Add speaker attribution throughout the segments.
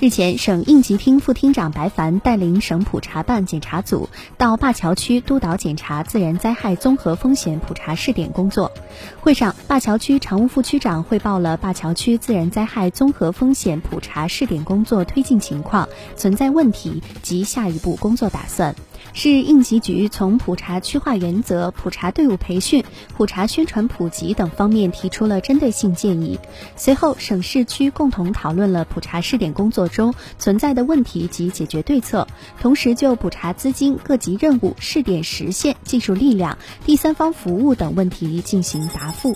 Speaker 1: 日前，省应急厅副厅长白凡带领省普查办检查组到灞桥区督导检查自然灾害综合风险普查试点工作。会上，灞桥区常务副区长汇报了灞桥区自然灾害综合风险普查试点工作推进情况、存在问题及下一步工作打算。市应急局从普查区划原则、普查队伍培训、普查宣传普及等方面提出了针对性建议。随后，省市区共同讨论了普查试点工作中存在的问题及解决对策，同时就普查资金、各级任务、试点时限、技术力量、第三方服务等问题进行答复。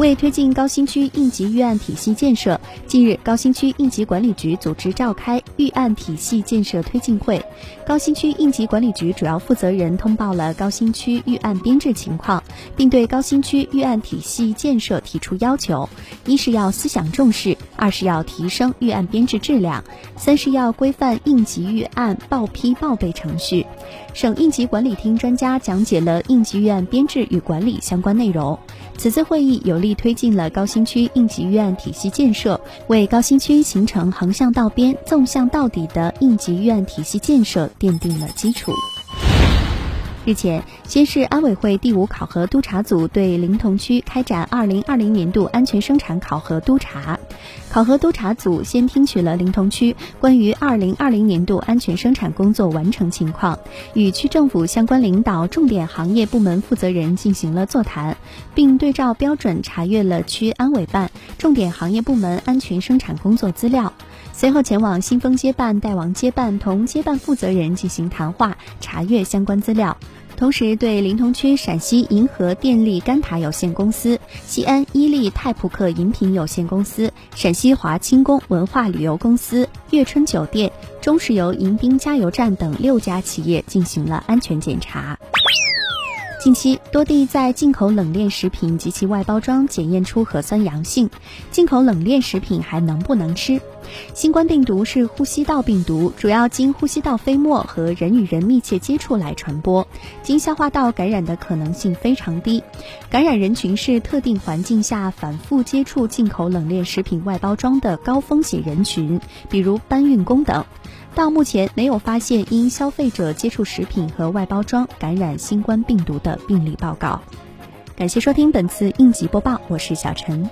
Speaker 1: 为推进高新区应急预案体系建设，近日，高新区应急管理局组织召开预案体系建设推进会。高新区应急管理局主要负责人通报了高新区预案编制情况，并对高新区预案体系建设提出要求：一是要思想重视，二是要提升预案编制质量，三是要规范应急预案报批报备程序。省应急管理厅专家讲解了应急预案编制与管理相关内容。此次会议有力推进了高新区应急预案体系建设，为高新区形成横向到边、纵向到底的应急预案体系建设奠定了基础。日前，先市安委会第五考核督查组对临潼区开展二零二零年度安全生产考核督查。考核督查组先听取了临潼区关于二零二零年度安全生产工作完成情况，与区政府相关领导、重点行业部门负责人进行了座谈，并对照标准查阅了区安委办、重点行业部门安全生产工作资料。随后前往新丰街办、代王街办，同街办负责人进行谈话，查阅相关资料。同时，对临潼区陕西银河电力甘塔有限公司、西安伊利泰普克饮品有限公司、陕西华清宫文化旅游公司、悦春酒店、中石油迎宾加油站等六家企业进行了安全检查。近期，多地在进口冷链食品及其外包装检验出核酸阳性，进口冷链食品还能不能吃？新冠病毒是呼吸道病毒，主要经呼吸道飞沫和人与人密切接触来传播，经消化道感染的可能性非常低。感染人群是特定环境下反复接触进口冷链食品外包装的高风险人群，比如搬运工等。到目前，没有发现因消费者接触食品和外包装感染新冠病毒的病例报告。感谢收听本次应急播报，我是小陈。